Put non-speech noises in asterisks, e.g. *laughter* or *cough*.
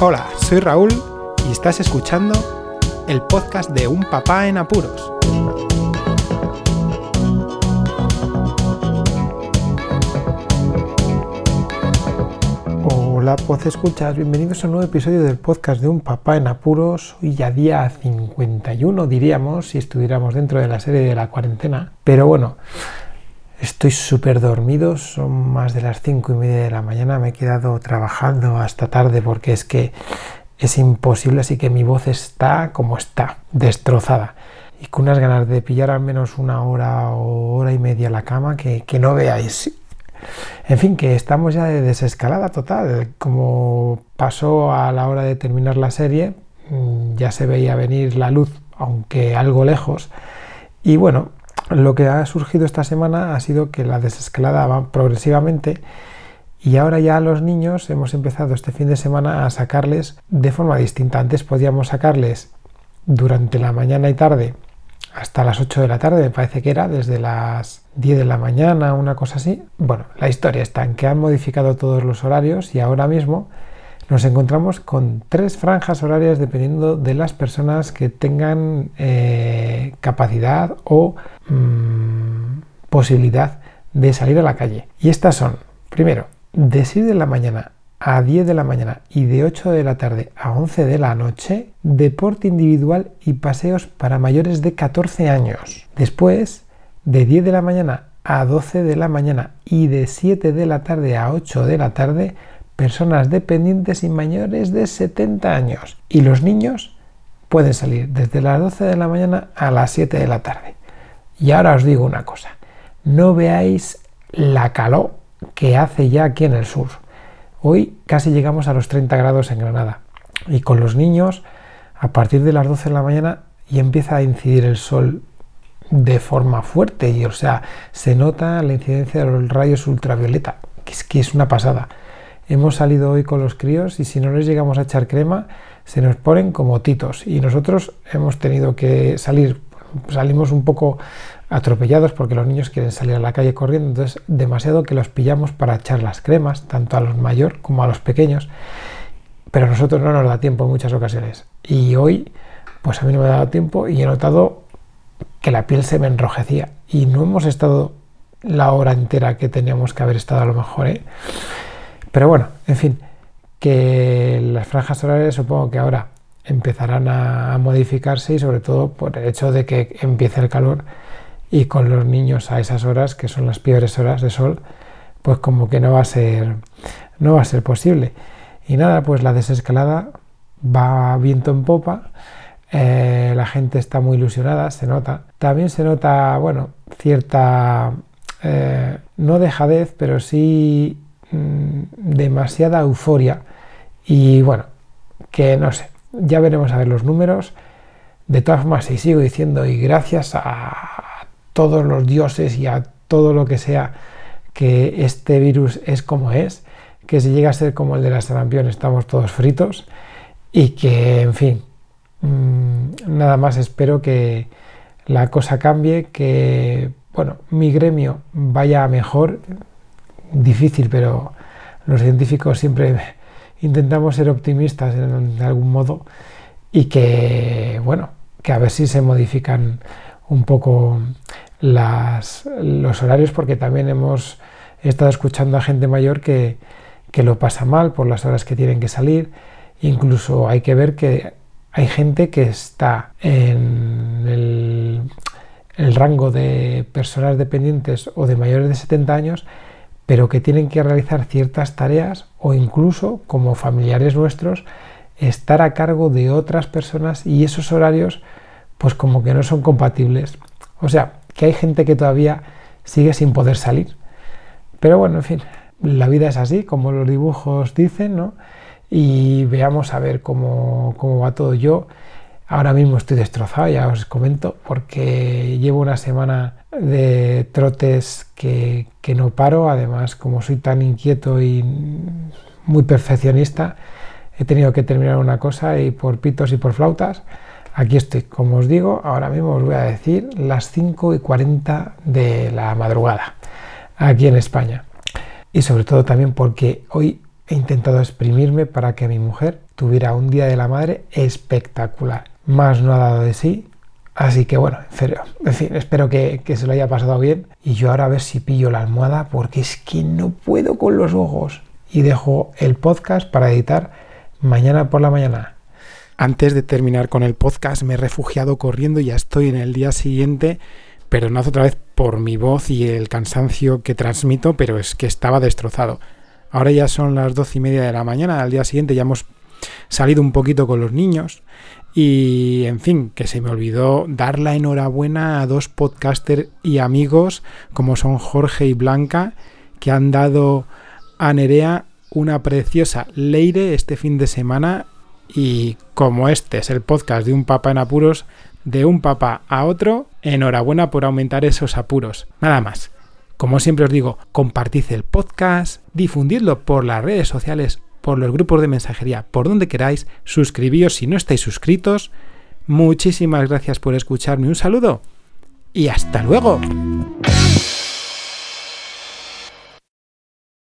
Hola, soy Raúl y estás escuchando el podcast de Un Papá en Apuros. Hola, pues escuchas, bienvenidos a un nuevo episodio del podcast de Un Papá en Apuros. Hoy ya día 51, diríamos, si estuviéramos dentro de la serie de la cuarentena. Pero bueno, Estoy súper dormido, son más de las cinco y media de la mañana, me he quedado trabajando hasta tarde porque es que es imposible, así que mi voz está como está, destrozada. Y con unas ganas de pillar al menos una hora o hora y media la cama que, que no veáis. En fin, que estamos ya de desescalada total. Como pasó a la hora de terminar la serie, mm, ya se veía venir la luz, aunque algo lejos. Y bueno, lo que ha surgido esta semana ha sido que la desescalada va progresivamente y ahora ya los niños hemos empezado este fin de semana a sacarles de forma distinta. Antes podíamos sacarles durante la mañana y tarde hasta las 8 de la tarde, me parece que era, desde las 10 de la mañana, una cosa así. Bueno, la historia está en que han modificado todos los horarios y ahora mismo nos encontramos con tres franjas horarias dependiendo de las personas que tengan eh, capacidad o mm, posibilidad de salir a la calle. Y estas son, primero, de 6 de la mañana a 10 de la mañana y de 8 de la tarde a 11 de la noche, deporte individual y paseos para mayores de 14 años. Después, de 10 de la mañana a 12 de la mañana y de 7 de la tarde a 8 de la tarde, personas dependientes y mayores de 70 años. Y los niños pueden salir desde las 12 de la mañana a las 7 de la tarde. Y ahora os digo una cosa, no veáis la calor que hace ya aquí en el sur. Hoy casi llegamos a los 30 grados en Granada. Y con los niños, a partir de las 12 de la mañana, y empieza a incidir el sol de forma fuerte. Y o sea, se nota la incidencia de los rayos ultravioleta, que es que es una pasada. Hemos salido hoy con los críos y si no les llegamos a echar crema, se nos ponen como titos. Y nosotros hemos tenido que salir, salimos un poco atropellados porque los niños quieren salir a la calle corriendo, entonces demasiado que los pillamos para echar las cremas, tanto a los mayores como a los pequeños. Pero a nosotros no nos da tiempo en muchas ocasiones. Y hoy, pues a mí no me ha dado tiempo y he notado que la piel se me enrojecía. Y no hemos estado la hora entera que teníamos que haber estado a lo mejor. ¿eh? Pero bueno, en fin, que las franjas horarias supongo que ahora empezarán a, modificarse y sobre todo por el hecho de que empiece el calor y con los niños a esas horas, que son las peores horas de sol, pues como que no va a ser, no va a ser posible. Y nada, pues la desescalada va viento en popa, eh, la gente está muy ilusionada, se nota. También se nota, bueno, cierta, eh, no dejadez, pero sí Mm, demasiada euforia y bueno, que no sé, ya veremos a ver los números. De todas formas, y sigo diciendo, y gracias a todos los dioses y a todo lo que sea que este virus es como es, que si llega a ser como el de la sarampión estamos todos fritos y que, en fin, mm, nada más espero que la cosa cambie, que, bueno, mi gremio vaya mejor, difícil, pero los científicos siempre *laughs* intentamos ser optimistas en, algún modo y que, bueno, que a ver si se modifican un poco los horarios, porque también hemos estado escuchando a gente mayor que, lo pasa mal por las horas que tienen que salir. Incluso hay que ver que hay gente que está en el, el rango de personas dependientes o de mayores de 70 años pero que tienen que realizar ciertas tareas o incluso como familiares nuestros estar a cargo de otras personas y esos horarios pues como que no son compatibles. O sea, que hay gente que todavía sigue sin poder salir. Pero bueno, en fin, la vida es así, como los dibujos dicen, ¿no? Y veamos a ver cómo, cómo va todo. Yo ahora mismo estoy destrozado, ya os comento, porque llevo una semana de trotes que, no paro. Además, como soy tan inquieto y muy perfeccionista, he tenido que terminar una cosa y por pitos y por flautas, aquí estoy. Como os digo, ahora mismo os voy a decir las 5 y 40 de la madrugada, aquí en España. Y sobre todo también porque hoy he intentado exprimirme para que mi mujer tuviera un día de la madre espectacular. Más no ha dado de sí, así que bueno, *laughs* en fin, espero que, que se lo haya pasado bien. Y yo ahora a ver si pillo la almohada porque es que no puedo con los ojos. Y dejo el podcast para editar mañana por la mañana. Antes de terminar con el podcast me he refugiado corriendo y ya estoy en el día siguiente. Perdonad otra vez por mi voz y el cansancio que transmito, pero es que estaba destrozado. Ahora ya son las doce y media de la mañana, al día siguiente ya hemos salido un poquito con los niños y en fin, que se me olvidó dar la enhorabuena a dos podcasters y amigos como son Jorge y Blanca que han dado a Nerea una preciosa leire este fin de semana y como este es el podcast de un papá en apuros, de un papá a otro, enhorabuena por aumentar esos apuros. Nada más. Como siempre os digo, compartid el podcast, difundidlo por las redes sociales, por los grupos de mensajería, por donde queráis, suscribíos si no estáis suscritos. Muchísimas gracias por escucharme, un saludo y hasta luego.